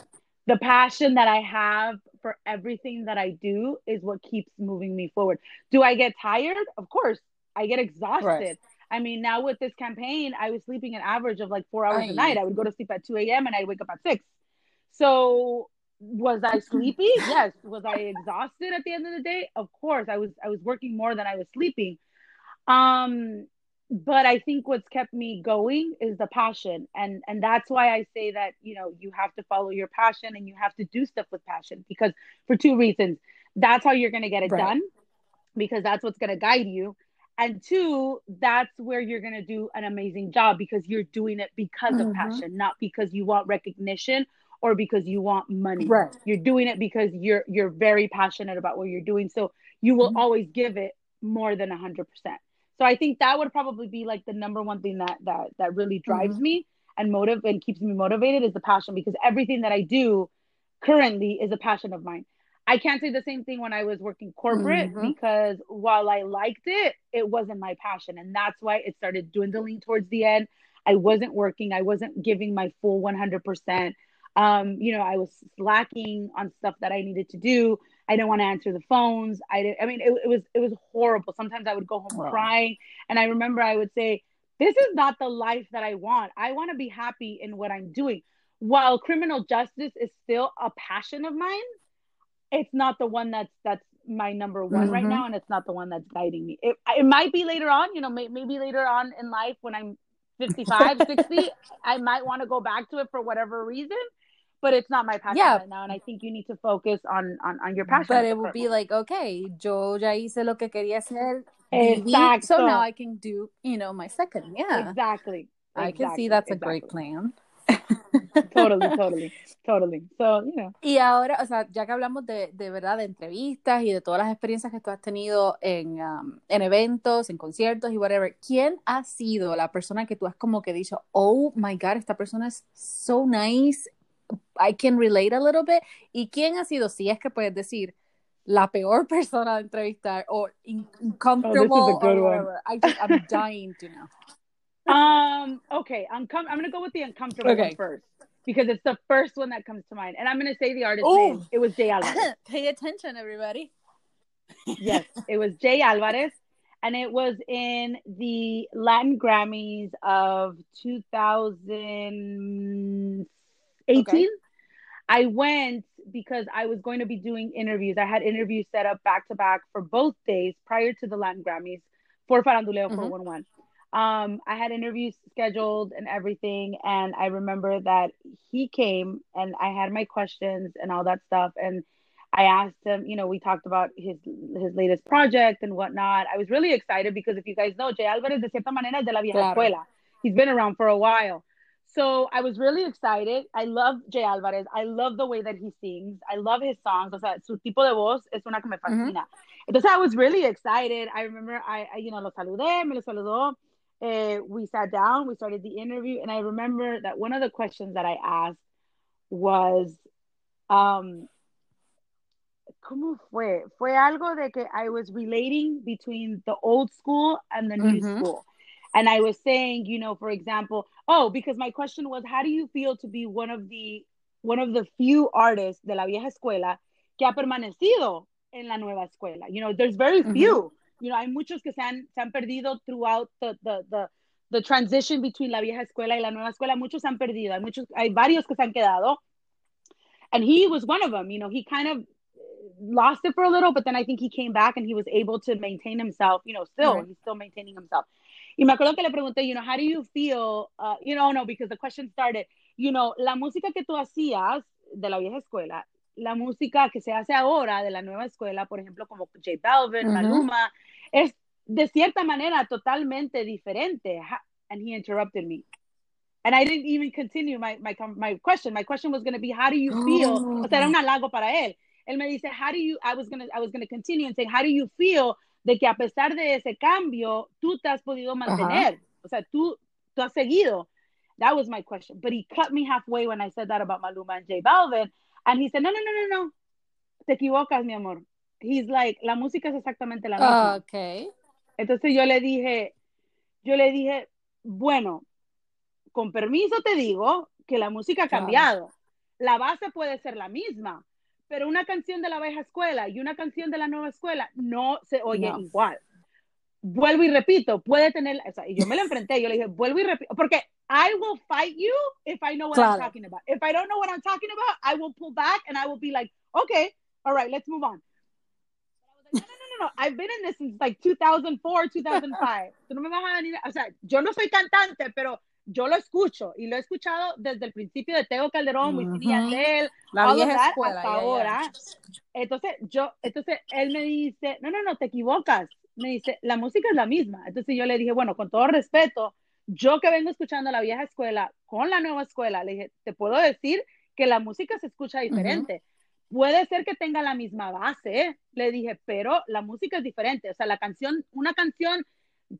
the passion that I have for everything that I do is what keeps moving me forward. Do I get tired? Of course. I get exhausted. Right. I mean, now with this campaign, I was sleeping an average of like four hours a night. I would go to sleep at 2 a.m. and I'd wake up at 6. So was I sleepy? yes. Was I exhausted at the end of the day? Of course. I was I was working more than I was sleeping. Um but I think what's kept me going is the passion. And and that's why I say that, you know, you have to follow your passion and you have to do stuff with passion because for two reasons. That's how you're going to get it right. done because that's what's going to guide you. And two, that's where you're going to do an amazing job because you're doing it because mm-hmm. of passion, not because you want recognition or because you want money. Right. You're doing it because you're you're very passionate about what you're doing. So you will mm-hmm. always give it more than 100%. So I think that would probably be like the number one thing that that that really drives mm-hmm. me and motive and keeps me motivated is the passion because everything that I do currently is a passion of mine. I can't say the same thing when I was working corporate mm-hmm. because while I liked it, it wasn't my passion. And that's why it started dwindling towards the end. I wasn't working, I wasn't giving my full 100%. Um, you know, I was slacking on stuff that I needed to do. I didn't want to answer the phones. I didn't, I mean, it, it was, it was horrible. Sometimes I would go home wow. crying. And I remember I would say, this is not the life that I want. I want to be happy in what I'm doing. While criminal justice is still a passion of mine, it's not the one that's, that's my number one mm-hmm. right now. And it's not the one that's guiding me. It, it might be later on, you know, may, maybe later on in life when I'm 55, 60, I might want to go back to it for whatever reason but it's not my passion yeah. right now and i think you need to focus on on, on your passion but it will be like okay yo ya hice lo que quería hacer Exacto. so now i can do you know my second yeah exactly i can see that's exactly. a great plan totally, totally, totally. So, you know. Y ahora, o sea, ya que hablamos de, de verdad de entrevistas y de todas las experiencias que tú has tenido en, um, en eventos, en conciertos y whatever, ¿quién ha sido la persona que tú has como que dicho, oh my God, esta persona es so nice I can relate a little bit. ¿Y quién ha sido, si es que puedes decir, la peor persona de entrevistar o uncomfortable oh, or? I just, I'm dying to know. Um, okay, uncom- I'm gonna go with the uncomfortable okay. one first because it's the first one that comes to mind, and I'm gonna say the artist's Ooh. name. It was J Alvarez. Pay attention, everybody. yes, it was J Alvarez, and it was in the Latin Grammys of 2000. 18. Okay. I went because I was going to be doing interviews. I had interviews set up back to back for both days prior to the Latin Grammys for Faranduleo mm-hmm. 411. Um, I had interviews scheduled and everything. And I remember that he came and I had my questions and all that stuff. And I asked him, you know, we talked about his his latest project and whatnot. I was really excited because if you guys know, J Alvarez de cierta manera de la vieja escuela. He's been around for a while. So I was really excited. I love J Alvarez. I love the way that he sings. I love his songs. O sea, su tipo de voz es una que me fascina. Mm-hmm. Entonces I was really excited. I remember I, I you know, lo saludé, me lo saludó. Uh, we sat down, we started the interview, and I remember that one of the questions that I asked was, um, ¿cómo fue? Fue algo de que I was relating between the old school and the new mm-hmm. school. And I was saying, you know, for example, oh, because my question was, how do you feel to be one of the one of the few artists de la vieja escuela que ha permanecido en la nueva escuela? You know, there's very mm-hmm. few. You know, hay muchos que se han, se han perdido throughout the, the, the, the transition between la vieja escuela y la nueva escuela. Muchos se han perdido. Hay muchos, hay varios que se han quedado. And he was one of them. You know, he kind of lost it for a little, but then I think he came back and he was able to maintain himself. You know, still, mm-hmm. he's still maintaining himself. Y me acuerdo que le pregunté, you know, how do you feel, uh, you know, no, because the question started, you know, la música que tú hacías de la vieja escuela, la música que se hace ahora de la nueva escuela, por ejemplo, como J Balvin, Maluma, es de cierta manera totalmente diferente. And he interrupted me. And I didn't even continue my, my, my question. My question was going to be, how do you feel? Oh. O sea, era un halago para él. Él me dice, how do you, I was going to, I was going to continue and say, how do you feel de que a pesar de ese cambio, tú te has podido mantener. Uh-huh. O sea, tú, tú has seguido. That was my question. But he cut me halfway when I said that about Maluma and J Balvin. And he said, no, no, no, no, no. Te equivocas, mi amor. He's like, la música es exactamente la misma. Uh, okay. Entonces yo le dije, yo le dije, bueno, con permiso te digo que la música ha cambiado. la base puede ser la misma, pero una canción de la vieja escuela y una canción de la nueva escuela no se oye No. igual. Vuelvo y repito, puede tener, o sea, y yo me la enfrenté, yo le dije, vuelvo y repito, porque I will fight you if I know what I'm talking about. If I don't know what I'm talking about, I will pull back and I will be like, okay, all right, let's move on. No, no, no, no, I've been in this since like 2004, 2005. Tú no me vas a venir, o sea, yo no soy cantante, pero yo lo escucho y lo he escuchado desde el principio de Tego Calderón, Wisin y Ujú. Yandel, La all of vieja escuela. hasta ya. ahora. Entonces, yo, entonces él me dice, no, no, no, te equivocas. Me dice, la música es la misma. Entonces yo le dije, bueno, con todo respeto, yo que vengo escuchando la vieja escuela con la nueva escuela, le dije, te puedo decir que la música se escucha diferente. Puede ser que tenga la misma base, ¿eh? le dije, pero la música es diferente. O sea, la canción, una canción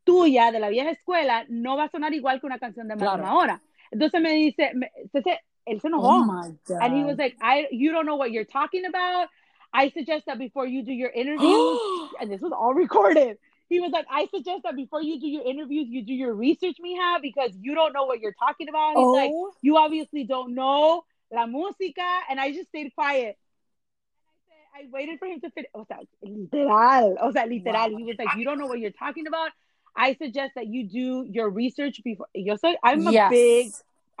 tuya de la vieja escuela no va a sonar igual que una canción de Claro. Ahora. Entonces me dice, me- entonces él se enojó. Oh my God. And he was like, I you don't know what you're talking about. I suggest that before you do your interviews, and this was all recorded. He was like, I suggest that before you do your interviews, you do your research, mija, because you don't know what you're talking about. He's like, oh, you obviously don't know la música, and I just stayed quiet. I I waited for him to finish. O sea, literal. O sea, literal. Wow. He was like, you don't know what you're talking about. I suggest that you do your research before. Yo soy, I'm a yes. big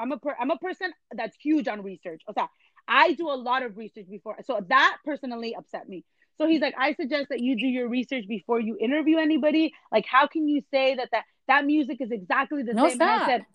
I'm a per- I'm a person that's huge on research. O sea, I do a lot of research before. So that personally upset me. So he's like, I suggest that you do your research before you interview anybody. Like, how can you say that that, that music is exactly the No, same? I said,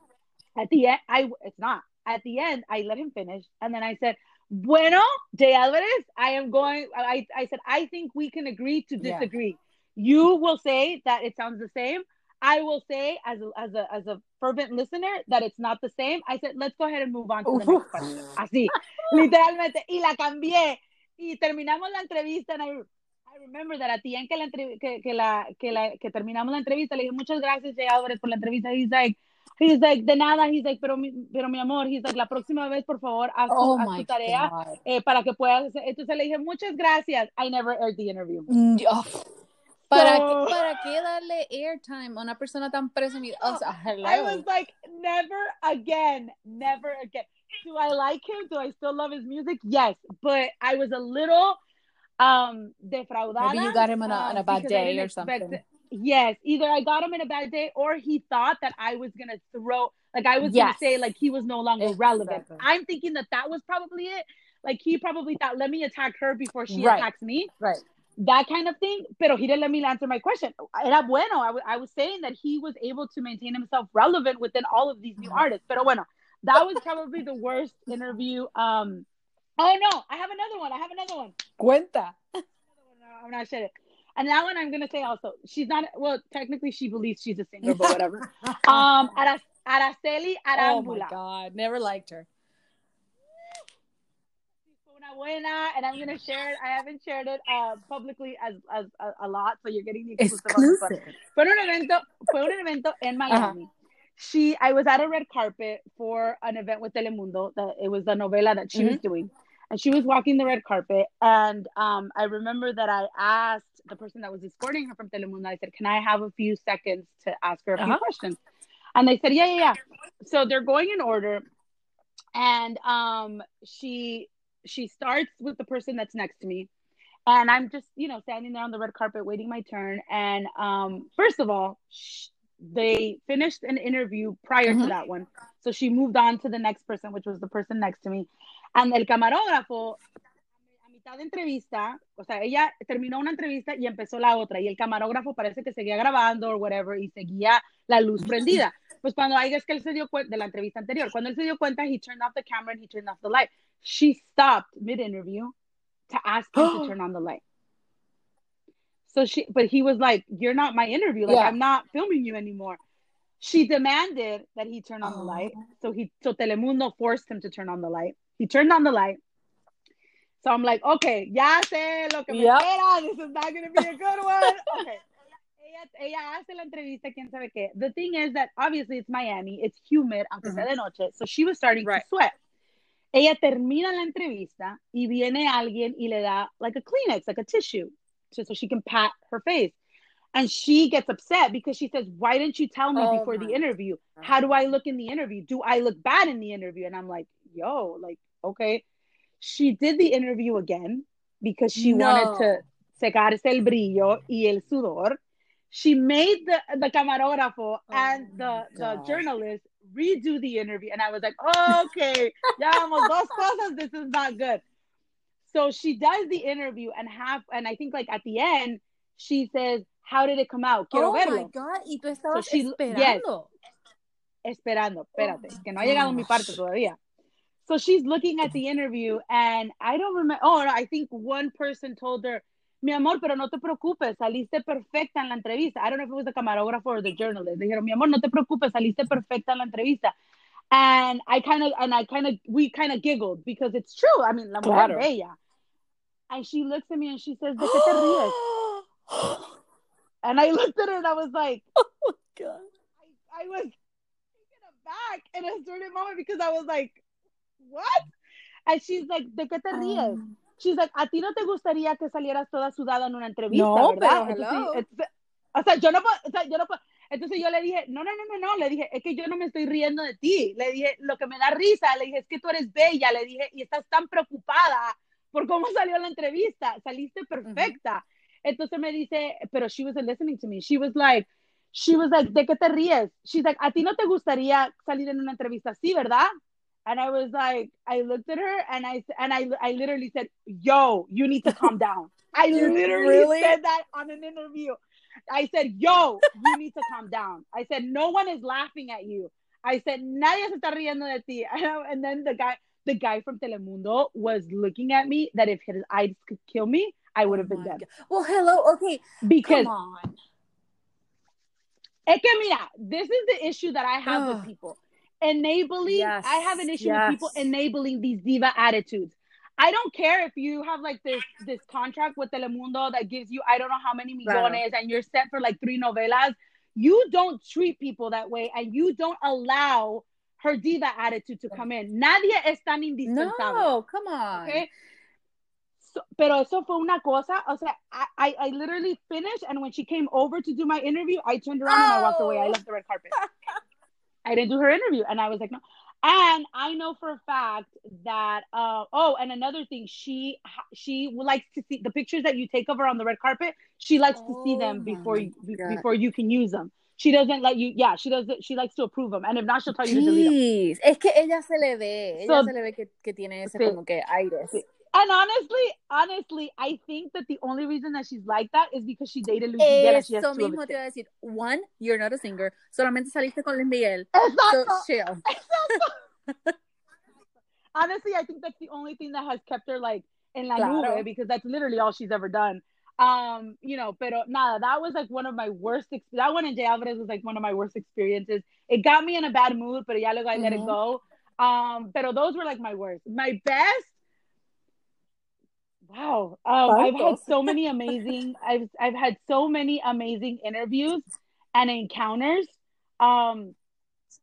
at the end, I it's not. At the end, I let him finish, and then I said, Bueno, J Alvarez, I am going. I I said I think we can agree to disagree. You will say that it sounds the same. I will say as a, as a as a fervent listener that it's not the same. I said let's go ahead and move on to the Uf. next question. Así, literalmente, y la cambié y terminamos la entrevista. And I, I remember that at the end que la, que, que la que la que terminamos la entrevista le dije muchas gracias Jay Álvarez por la entrevista. He's like he's like de nada. He's like pero mi, pero mi amor. He's like la próxima vez por favor haz, tu, Oh haz my tu tarea eh, para que puedas. Entonces le dije muchas gracias. I never aired the interview. Oh. ¿Para, So- qué, ¿Para qué darle airtime a una persona tan presumida? O sea, hello. I was like, never again, never again. Do I like him? Do I still love his music? Yes, but I was a little um defraudada. Maybe you got him on a, um, on a bad day or something. it. Yes, either I got him in a bad day or he thought that I was gonna throw, like I was Yes. gonna say, like he was no longer relevant. I'm thinking that that was probably it. Like he probably thought, let me attack her before she Right. attacks me Right. That kind of thing. Pero he didn't let me answer my question. Era bueno. I, w- I was saying that he was able to maintain himself relevant within all of these new artists. Pero bueno, that was probably the worst interview. Um, oh no, I have another one. I have another one. Cuenta. I'm not sure. And that one I'm gonna say also. She's not. Well, technically she believes she's a singer, but whatever. um, Ara- Aracely oh my God. Never liked her. Fue una buena, and I'm gonna share it. I haven't shared it uh, publicly as, as a, a lot, so you're getting the exclusive. one. Fue un evento, fue un evento en Miami. She, I was at a red carpet for an event with Telemundo. That it was the novela that she was doing, and she was walking the red carpet. And um, I remember that I asked the person that was escorting her from Telemundo. I said, "Can I have a few seconds to ask her a few Uh-huh. questions?" And they said, "Yeah, yeah, yeah." So they're going in order, and um, she she starts with the person that's next to me and I'm just, you know, standing there on the red carpet waiting my turn. And um, first of all, sh- they finished an interview prior to Mhm. that one, so she moved on to the next person, which was the person next to me. And el camarógrafo, a mitad de entrevista, o sea, ella terminó una entrevista y empezó la otra, y el camarógrafo parece que seguía grabando o whatever y seguía la luz prendida. Pues cuando hay es que él se dio cuenta de la entrevista anterior, cuando él se dio cuenta, he turned off the camera and he turned off the light. She stopped mid interview to ask him to turn on the light. So she, but he was like, "You're not my interview. Like Yeah. I'm not filming you anymore." She demanded that he turn on the Oh. light. So he, so Telemundo forced him to turn on the light. He turned on the light. So I'm like, okay, ya sé lo que me Yep. espera. This is not gonna be a good one. Okay. Ella, ella hace la entrevista, quién sabe qué. The thing is that obviously it's Miami, it's humid, aunque sea mm-hmm. de noche, so she was starting Right. to sweat. Ella termina la entrevista y viene alguien y le da like a Kleenex, like a tissue, so, so she can pat her face. And she gets upset because she says, Why didn't you tell me Oh before the interview? How do I look in the interview? Do I look bad in the interview? And I'm like, Yo, like, okay. she did the interview again because she no. wanted to secarse el brillo y el sudor. She made the, the camarógrafo oh and the, the journalist redo the interview. And I was like, oh, okay, ya vamos dos cosas. This is not good. So she does the interview and half, and I think like at the end, she says, how did it come out? Quiero oh verlo. my God, y tú estabas so she, esperando. Yes, esperando, oh espérate, oh que no ha llegado mi parte todavía. So she's looking at the interview, and I don't remember. Oh, I think one person told her, mi amor, pero no te preocupes, saliste perfecta en la entrevista. I don't know if it was the camarógrafo or the journalist. Dijeron, mi amor, no te preocupes, saliste perfecta en la entrevista. And I kind of, and I kind of, we kind of giggled because it's true. I mean, la mujer claro. bella. And she looks at me and she says, ¿de qué te ríes? and I looked at her and I was like, oh my God. I, I was taken aback in a certain moment because I was like, what? And she's like, ¿de qué te ríes? Um, she's like, a ti no te gustaría que salieras toda sudada en una entrevista, no, ¿verdad? Pero, entonces, entonces, o sea, yo no puedo, o sea, yo no puedo. Entonces yo le dije, no, no, no, no, no, le dije, es que yo no me estoy riendo de ti. Le dije, lo que me da risa, le dije, es que tú eres bella, le dije, y estás tan preocupada por cómo salió la entrevista, saliste perfecta. Uh -huh. Entonces me dice, pero she wasn't listening to me. She was like, she was like, ¿de qué te ríes? She's like, a ti no te gustaría salir en una entrevista así, ¿verdad? And I was like, I looked at her and I and I I literally said, "Yo, you need to calm down." I literally really? said that on an interview. I said, "Yo, you need to calm down." I said, "No one is laughing at you." I said, "Nadie se está riendo de ti." And then the guy, the guy from Telemundo, was looking at me that if his eyes could kill me, I would have oh been dead. God. Well, hello, okay, because come on. Es que mira, this is the issue that I have with people enabling yes. i have an issue yes. with people enabling these diva attitudes i don't care if you have like this this contract with telemundo that gives you i don't know how many millones and you're set for like three novelas you don't treat people that way and you don't allow her diva attitude to come in nadie es tan indispensable no come on okay so, pero eso fue una cosa, o sea, I, I, I, literally finished, and when she came over to do my interview, I turned around oh. and I walked away. I left the red carpet. I didn't do her interview. And I was like, no. And I know for a fact that uh, oh, and another thing, she she likes to see the pictures that you take of her on the red carpet. She likes oh to see them oh before you God. before you can use them. She doesn't let you. Yeah, she does. She likes to approve them, and if not, she'll tell you Jeez. to delete them. Es que ella se le ve, ella so, se le ve que, que tiene ese sí. como que aire. Sí. And honestly, honestly, I think that the only reason that she's like that is because she dated Luis Miguel. Eso she mismo te iba a decir. One, you're not a singer. Solamente saliste con Luis Miguel. Exacto. So chill. Exacto. honestly, I think that's the only thing that has kept her like in la claro. nube because that's literally all she's ever done. Um, you know, pero nada, that was like one of my worst. Ex- that one in J Alvarez was like one of my worst experiences. It got me in a bad mood, but ya luego I mm-hmm. let it go. Um, pero those were like my worst. My best Wow. Um, I've had so many amazing I've I've had so many amazing interviews and encounters. Um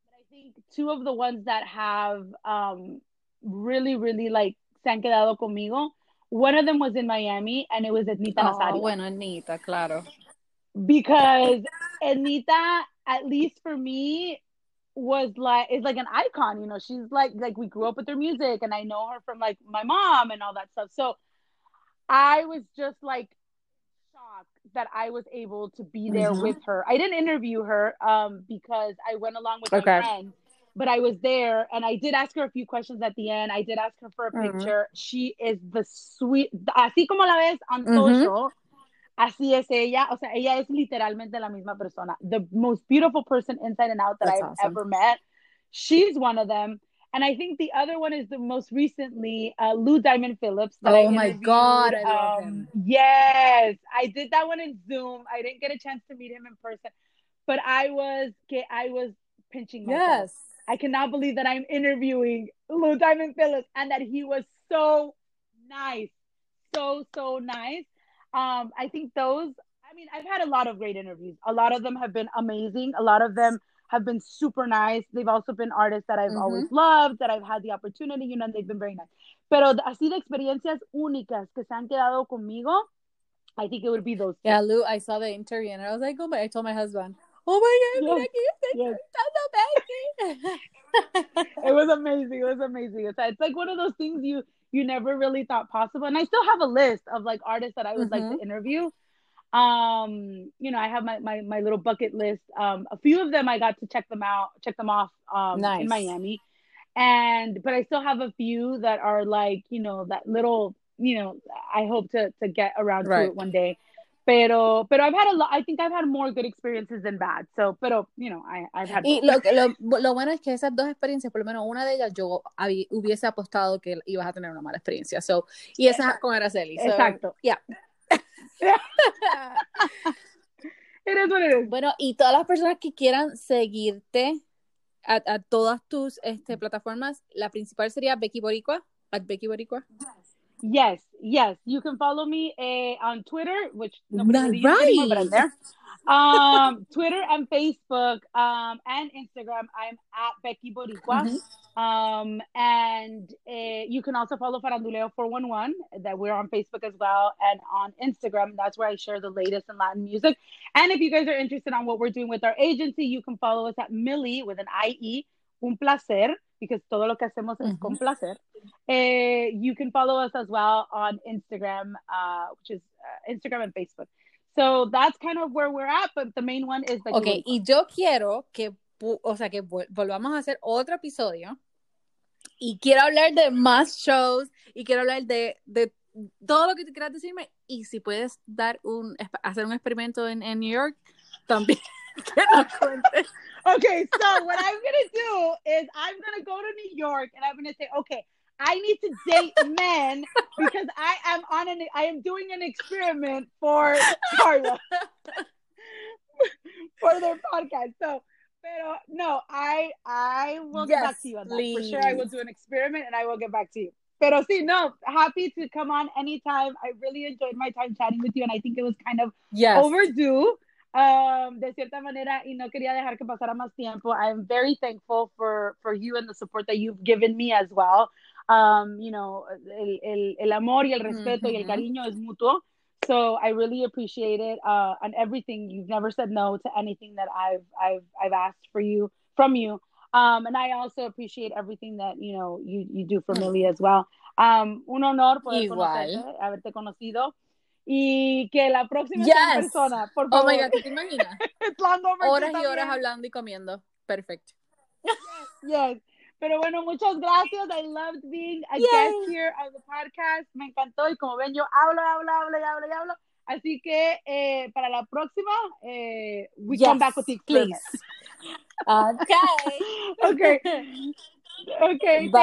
I think two of the ones that have um really, really like se han quedado conmigo. One of them was in Miami and it was Ednita oh, Nazario. Bueno, Ednita, claro. Because Ednita, at least for me, was like is like an icon, you know. She's like like we grew up with her music and I know her from like my mom and all that stuff. So I was just like shocked that I was able to be there mm-hmm. with her. I didn't interview her um, because I went along with okay. my friend, but I was there and I did ask her a few questions at the end. I did ask her for a mm-hmm. picture. She is the sweet, así como la ves on mm-hmm. social. Así es ella, o sea, ella es literalmente la misma persona. The most beautiful person inside and out that That's I've awesome. ever met. She's one of them. And I think the other one is the most recently uh, Lou Diamond Phillips. oh my god, I love um, him. Yes, I did that one in Zoom. I didn't get a chance to meet him in person, but I was I was pinching myself. Yes, I cannot believe that I'm interviewing Lou Diamond Phillips and that he was so nice, so so nice. Um, I think those. I mean, I've had a lot of great interviews. A lot of them have been amazing. A lot of them have been super nice. They've also been artists that I've mm-hmm. always loved, that I've had the opportunity, you know, and they've been very nice. Pero así de experiencias únicas que se han quedado conmigo, I think it would be those. Two. Yeah, Lou, I saw the interview and I was like, oh my, I told my husband, oh my God, yes. yes. that's amazing. it was amazing. It was amazing. It's, it's like one of those things you, you never really thought possible. And I still have a list of like artists that I would mm-hmm. like to interview. Um, you know, I have my, my, my little bucket list. Um, a few of them I got to check them out, check them off um, nice. in Miami. And, but I still have a few that are like, you know, that little, you know, I hope to, to get around right. to it one day. Pero, pero I've had a lot, I think I've had more good experiences than bad. So, pero, you know, I, I've had. Y lo, lo, lo, bueno es que esas dos experiencias, por lo menos una de ellas, yo hubiese apostado que ibas a tener una mala experiencia. So, y esa con Aracely. So, Exacto. Yeah. it is. Bueno, y todas las personas que quieran seguirte a, a todas tus este, plataformas, la principal sería Becky Boricua, at Becky Boricua. Yes, yes. You can follow me uh, on Twitter, which nobody right. anymore, but I'm there. Um, Twitter and Facebook um, and Instagram. I'm at Becky Boricua. Mm-hmm. Um, and uh, you can also follow Faranduleo 411 that we're on Facebook as well and on Instagram. That's where I share the latest in Latin music. And if you guys are interested on what we're doing with our agency, you can follow us at Millie with an IE, un placer because todo lo que hacemos es con placer. Eh, you can follow us as well on Instagram, uh, which is uh, Instagram and Facebook. So that's kind of where we're at, but the main one is the Ok, y yo quiero que, o sea, que volvamos a hacer otro episodio y quiero hablar de más shows y quiero hablar de, de todo lo que tú quieras decirme y si puedes dar un, hacer un experimento en, en New York, también. okay, so what I'm gonna do is I'm gonna go to New York and I'm gonna say, okay, I need to date men because I am on an I am doing an experiment for Carla for their podcast. So pero no, I I will yes, get back to you on that. Please. For sure I will do an experiment and I will get back to you. Pero sí, no, happy to come on anytime. I really enjoyed my time chatting with you and I think it was kind of yes. overdue. um, de cierta manera y no quería dejar que pasara más tiempo. I'm very thankful for, for you and the support that you've given me as well. Um, you know, el, el, el amor y el respeto mm-hmm. y el cariño es mutuo. So I really appreciate it uh, and everything. You've never said no to anything that I've I've I've asked for you from you. Um, and I also appreciate everything that you know you you do for Millie as well. Um, un honor poder conocerte, haberte conocido. y que la próxima yes. persona, por favor. Oh my God, ¿te imaginas? horas y horas hablando y comiendo. Perfecto. Yes, yes. Pero bueno, muchas gracias. I loved being a Yay. guest here on the podcast. Me encantó y como ven, yo hablo, hablo, hablo y hablo y hablo. Así que eh, para la próxima, eh, we yes, come back with the please. okay. okay. Okay. Bye.